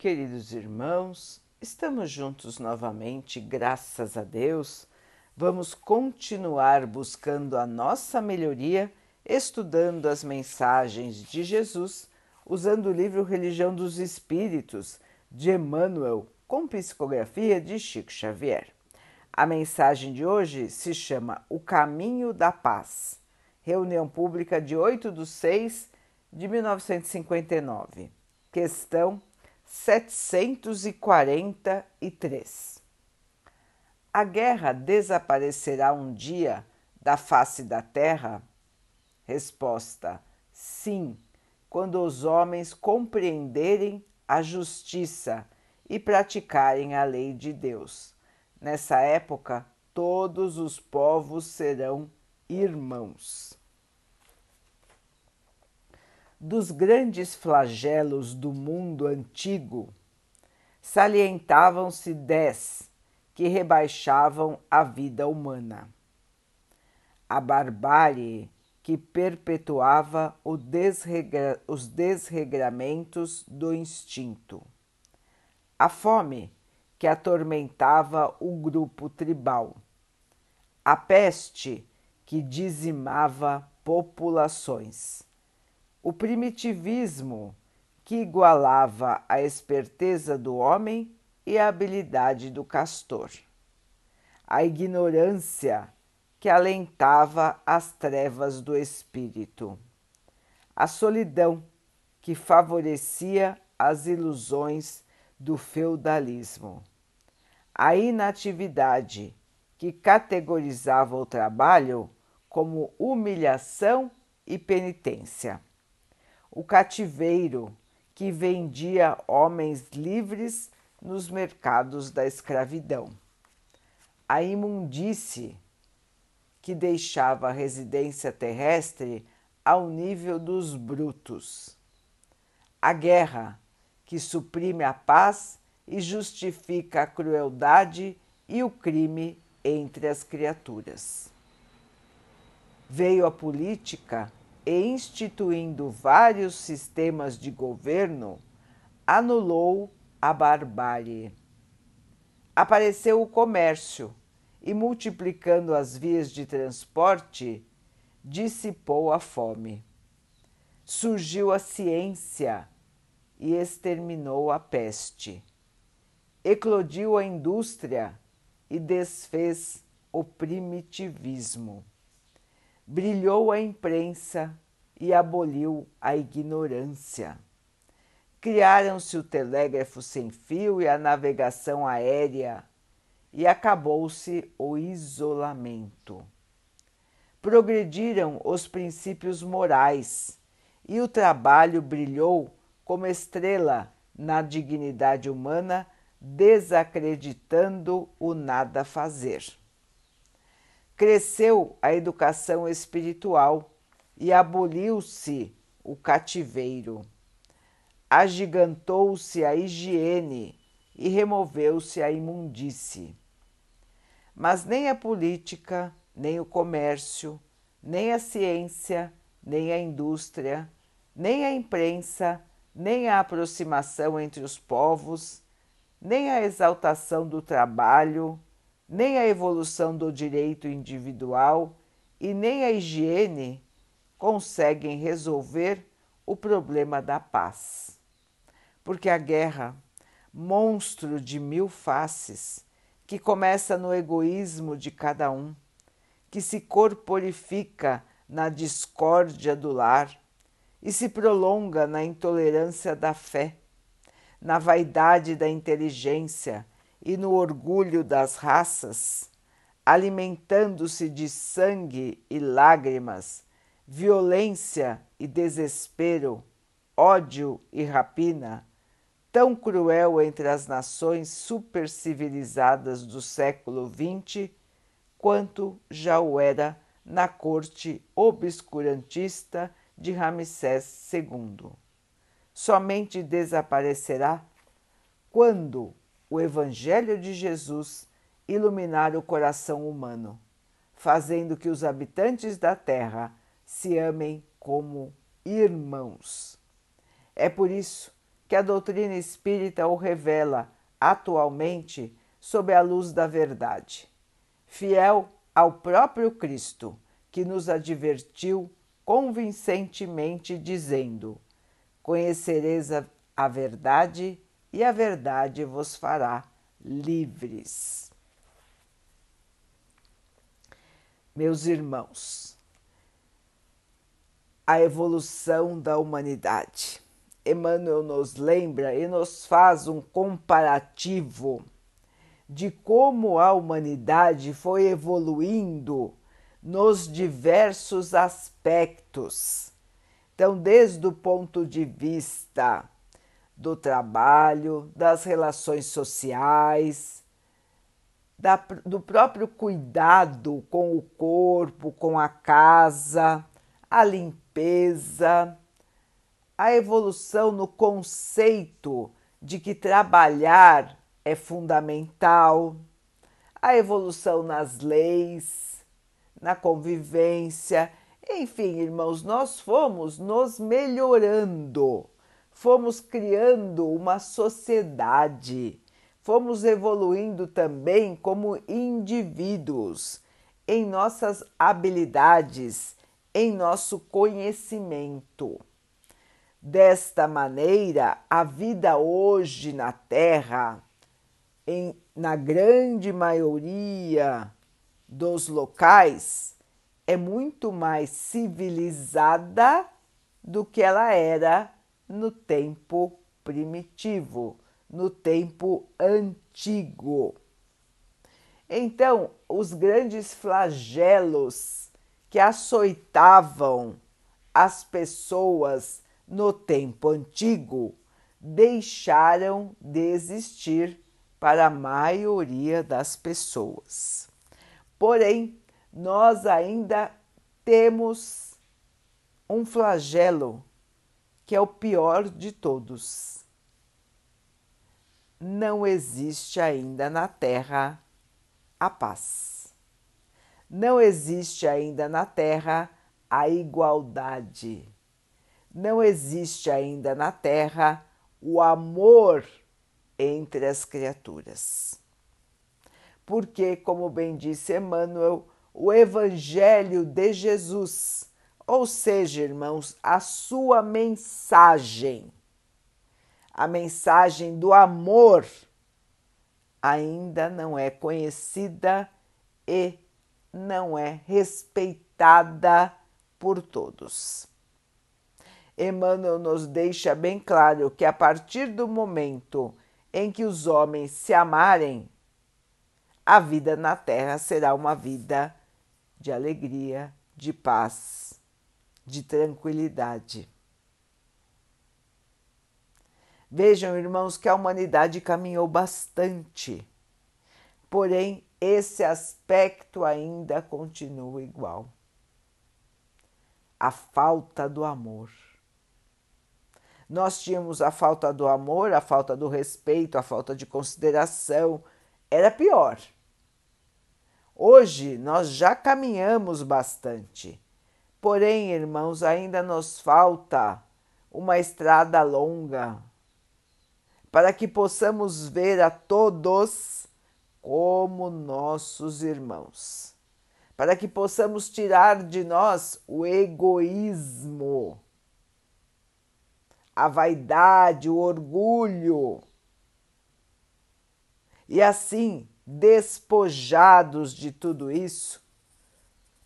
Queridos irmãos, estamos juntos novamente, graças a Deus. Vamos continuar buscando a nossa melhoria, estudando as mensagens de Jesus, usando o livro Religião dos Espíritos, de Emmanuel, com psicografia de Chico Xavier. A mensagem de hoje se chama O Caminho da Paz, reunião pública de 8 de 6 de 1959. Questão 743. A guerra desaparecerá um dia da face da terra? Resposta: sim, quando os homens compreenderem a justiça e praticarem a lei de Deus. Nessa época, todos os povos serão irmãos dos grandes flagelos do mundo antigo, salientavam-se dez que rebaixavam a vida humana. A barbárie que perpetuava desregra, os desregramentos do instinto. A fome que atormentava o grupo tribal. A peste que dizimava populações o primitivismo que igualava a esperteza do homem e a habilidade do castor, a ignorância que alentava as trevas do espírito, a solidão que favorecia as ilusões do feudalismo, a inatividade que categorizava o trabalho como humilhação e penitência o cativeiro que vendia homens livres nos mercados da escravidão, a imundície que deixava a residência terrestre ao nível dos brutos, a guerra que suprime a paz e justifica a crueldade e o crime entre as criaturas. Veio a política e instituindo vários sistemas de governo, anulou a barbárie. Apareceu o comércio e, multiplicando as vias de transporte, dissipou a fome. Surgiu a ciência e exterminou a peste. Eclodiu a indústria e desfez o primitivismo brilhou a imprensa e aboliu a ignorância. Criaram-se o telégrafo sem fio e a navegação aérea, e acabou-se o isolamento. Progrediram os princípios morais, e o trabalho brilhou como estrela na dignidade humana, desacreditando o nada fazer cresceu a educação espiritual e aboliu-se o cativeiro. Agigantou-se a higiene e removeu-se a imundície. Mas nem a política, nem o comércio, nem a ciência, nem a indústria, nem a imprensa, nem a aproximação entre os povos, nem a exaltação do trabalho, nem a evolução do direito individual e nem a higiene conseguem resolver o problema da paz. Porque a guerra, monstro de mil faces, que começa no egoísmo de cada um, que se corporifica na discórdia do lar e se prolonga na intolerância da fé, na vaidade da inteligência e no orgulho das raças, alimentando-se de sangue e lágrimas, violência e desespero, ódio e rapina, tão cruel entre as nações supercivilizadas do século XX, quanto já o era na corte obscurantista de Ramsés II. Somente desaparecerá quando o Evangelho de Jesus iluminar o coração humano, fazendo que os habitantes da terra se amem como irmãos. É por isso que a doutrina espírita o revela atualmente sob a luz da verdade, fiel ao próprio Cristo, que nos advertiu convincentemente, dizendo: Conhecereis a, a verdade e a verdade vos fará livres. Meus irmãos, a evolução da humanidade. Emmanuel nos lembra e nos faz um comparativo de como a humanidade foi evoluindo nos diversos aspectos. Então, desde o ponto de vista do trabalho, das relações sociais, da, do próprio cuidado com o corpo, com a casa, a limpeza, a evolução no conceito de que trabalhar é fundamental, a evolução nas leis, na convivência, enfim, irmãos, nós fomos nos melhorando fomos criando uma sociedade, fomos evoluindo também como indivíduos em nossas habilidades, em nosso conhecimento. Desta maneira, a vida hoje na Terra, em, na grande maioria dos locais, é muito mais civilizada do que ela era no tempo primitivo, no tempo antigo. Então, os grandes flagelos que açoitavam as pessoas no tempo antigo deixaram de existir para a maioria das pessoas. Porém, nós ainda temos um flagelo que é o pior de todos. Não existe ainda na Terra a paz. Não existe ainda na Terra a igualdade. Não existe ainda na Terra o amor entre as criaturas. Porque, como bem disse Emmanuel, o Evangelho de Jesus ou seja, irmãos, a sua mensagem, a mensagem do amor, ainda não é conhecida e não é respeitada por todos. Emmanuel nos deixa bem claro que a partir do momento em que os homens se amarem, a vida na Terra será uma vida de alegria, de paz de tranquilidade. Vejam, irmãos, que a humanidade caminhou bastante, porém esse aspecto ainda continua igual. A falta do amor. Nós tínhamos a falta do amor, a falta do respeito, a falta de consideração, era pior. Hoje nós já caminhamos bastante Porém, irmãos, ainda nos falta uma estrada longa para que possamos ver a todos como nossos irmãos, para que possamos tirar de nós o egoísmo, a vaidade, o orgulho, e assim, despojados de tudo isso,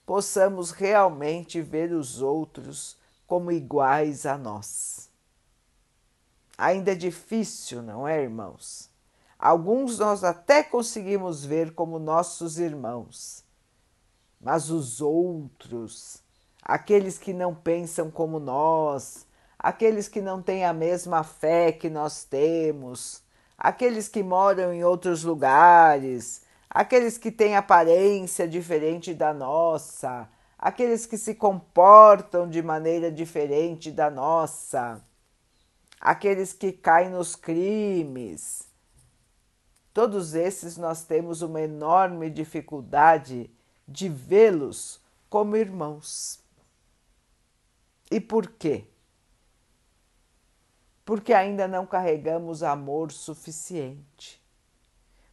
possamos realmente ver os outros como iguais a nós. Ainda é difícil, não é, irmãos? Alguns nós até conseguimos ver como nossos irmãos, mas os outros, aqueles que não pensam como nós, aqueles que não têm a mesma fé que nós temos, aqueles que moram em outros lugares, aqueles que têm aparência diferente da nossa, aqueles que se comportam de maneira diferente da nossa, aqueles que caem nos crimes. Todos esses nós temos uma enorme dificuldade de vê-los como irmãos. E por quê? porque ainda não carregamos amor suficiente,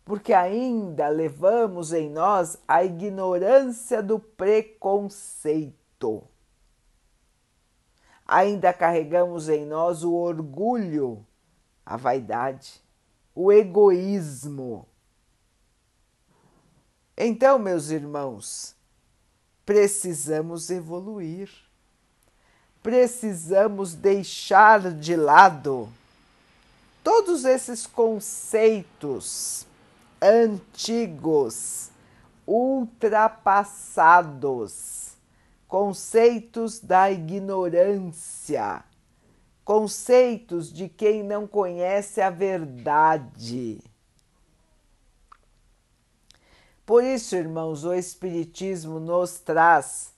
porque ainda levamos em nós a ignorância do preconceito. Ainda carregamos em nós o orgulho, a vaidade, o egoísmo. Então, meus irmãos, precisamos evoluir precisamos deixar de lado todos esses conceitos antigos, ultrapassados, conceitos da ignorância, conceitos de quem não conhece a verdade. Por isso, irmãos, o Espiritismo nos traz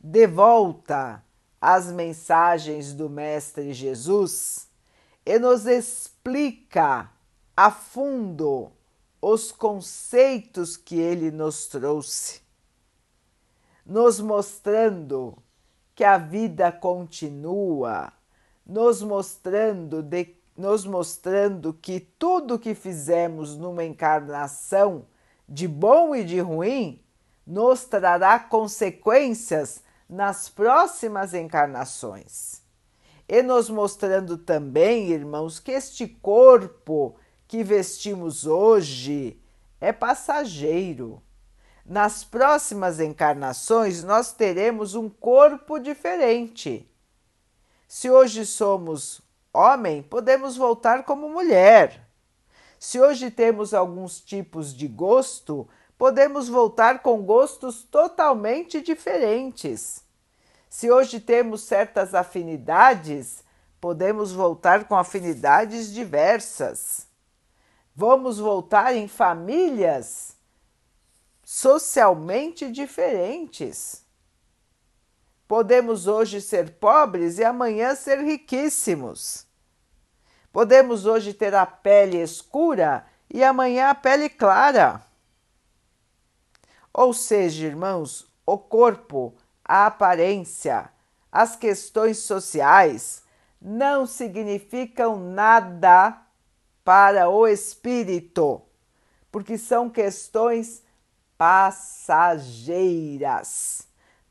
de volta as mensagens do Mestre Jesus e nos explica a fundo os conceitos que ele nos trouxe, nos mostrando que a vida continua, nos mostrando de, nos mostrando que tudo que fizemos numa encarnação, de bom e de ruim, nos trará consequências nas próximas encarnações. E nos mostrando também, irmãos, que este corpo que vestimos hoje é passageiro. Nas próximas encarnações, nós teremos um corpo diferente. Se hoje somos homem, podemos voltar como mulher. Se hoje temos alguns tipos de gosto, podemos voltar com gostos totalmente diferentes. Se hoje temos certas afinidades, podemos voltar com afinidades diversas. Vamos voltar em famílias socialmente diferentes. Podemos hoje ser pobres e amanhã ser riquíssimos. Podemos hoje ter a pele escura e amanhã a pele clara. Ou seja, irmãos, o corpo, a aparência, as questões sociais não significam nada para o espírito, porque são questões passageiras.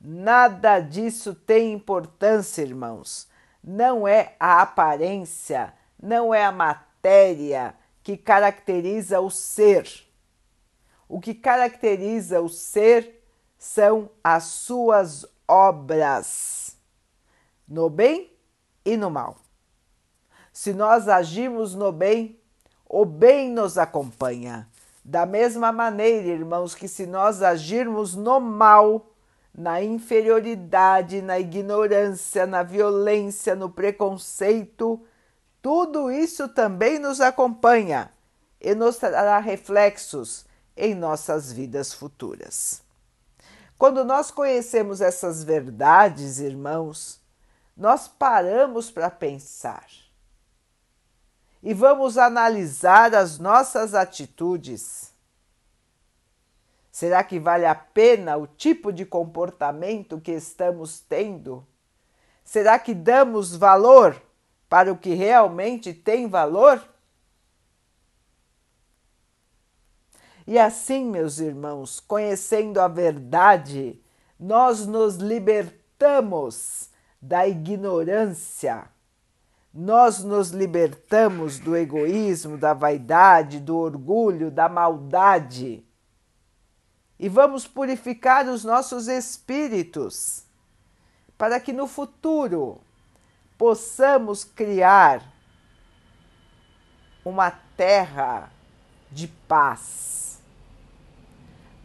Nada disso tem importância, irmãos. Não é a aparência, não é a matéria que caracteriza o ser o que caracteriza o ser são as suas obras, no bem e no mal. Se nós agimos no bem, o bem nos acompanha. Da mesma maneira, irmãos, que se nós agirmos no mal, na inferioridade, na ignorância, na violência, no preconceito, tudo isso também nos acompanha e nos trará reflexos em nossas vidas futuras. Quando nós conhecemos essas verdades, irmãos, nós paramos para pensar e vamos analisar as nossas atitudes. Será que vale a pena o tipo de comportamento que estamos tendo? Será que damos valor para o que realmente tem valor? E assim, meus irmãos, conhecendo a verdade, nós nos libertamos da ignorância, nós nos libertamos do egoísmo, da vaidade, do orgulho, da maldade. E vamos purificar os nossos espíritos para que no futuro possamos criar uma terra de paz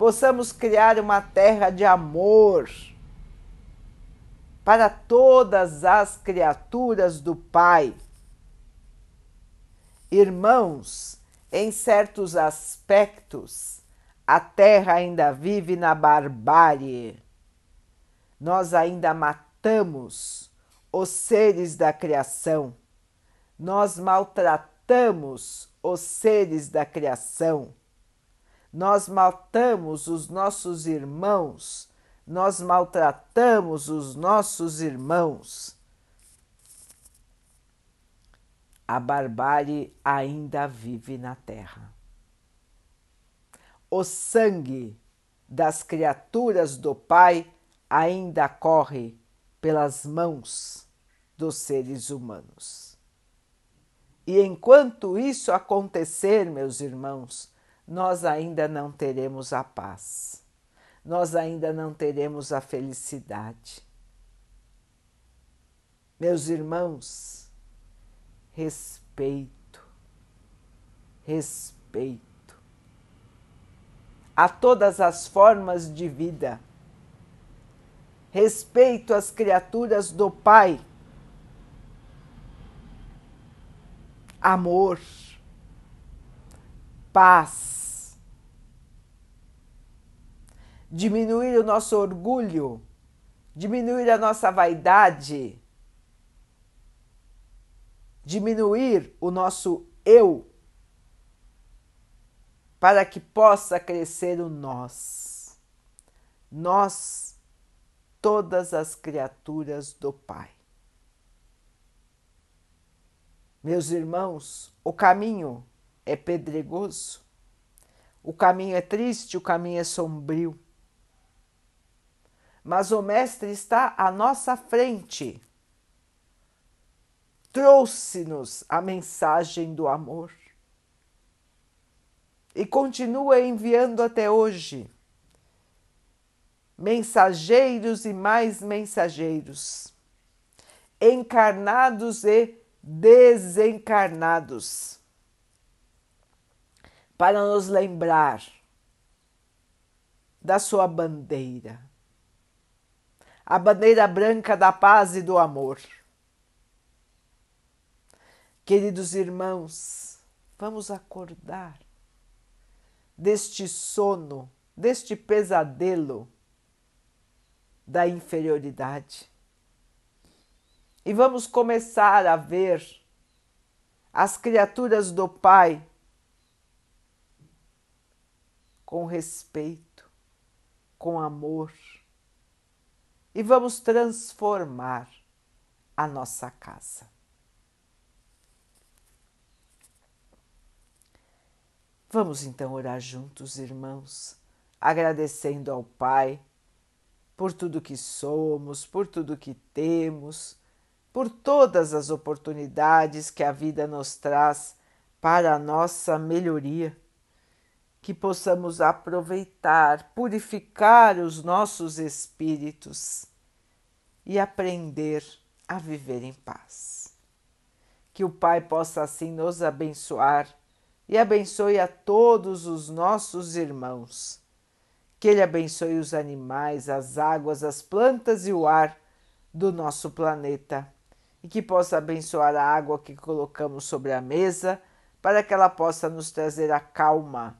possamos criar uma terra de amor para todas as criaturas do Pai. Irmãos, em certos aspectos, a terra ainda vive na barbárie. Nós ainda matamos os seres da criação. Nós maltratamos os seres da criação nós matamos os nossos irmãos, nós maltratamos os nossos irmãos. a barbárie ainda vive na terra. O sangue das criaturas do Pai ainda corre pelas mãos dos seres humanos. E enquanto isso acontecer, meus irmãos, nós ainda não teremos a paz, nós ainda não teremos a felicidade. Meus irmãos, respeito, respeito a todas as formas de vida, respeito às criaturas do Pai, amor, paz, diminuir o nosso orgulho, diminuir a nossa vaidade diminuir o nosso eu para que possa crescer o nós. Nós, todas as criaturas do Pai. Meus irmãos, o caminho é pedregoso, o caminho é triste, o caminho é sombrio. Mas o Mestre está à nossa frente. Trouxe-nos a mensagem do amor. E continua enviando até hoje mensageiros e mais mensageiros, encarnados e desencarnados, para nos lembrar da sua bandeira, a bandeira branca da paz e do amor Queridos irmãos, vamos acordar deste sono, deste pesadelo da inferioridade. E vamos começar a ver as criaturas do Pai com respeito, com amor. E vamos transformar a nossa casa. Vamos então orar juntos, irmãos, agradecendo ao Pai por tudo que somos, por tudo que temos, por todas as oportunidades que a vida nos traz para a nossa melhoria, que possamos aproveitar, purificar os nossos espíritos e aprender a viver em paz. Que o Pai possa assim nos abençoar e abençoe a todos os nossos irmãos. Que Ele abençoe os animais, as águas, as plantas e o ar do nosso planeta e que possa abençoar a água que colocamos sobre a mesa para que ela possa nos trazer a calma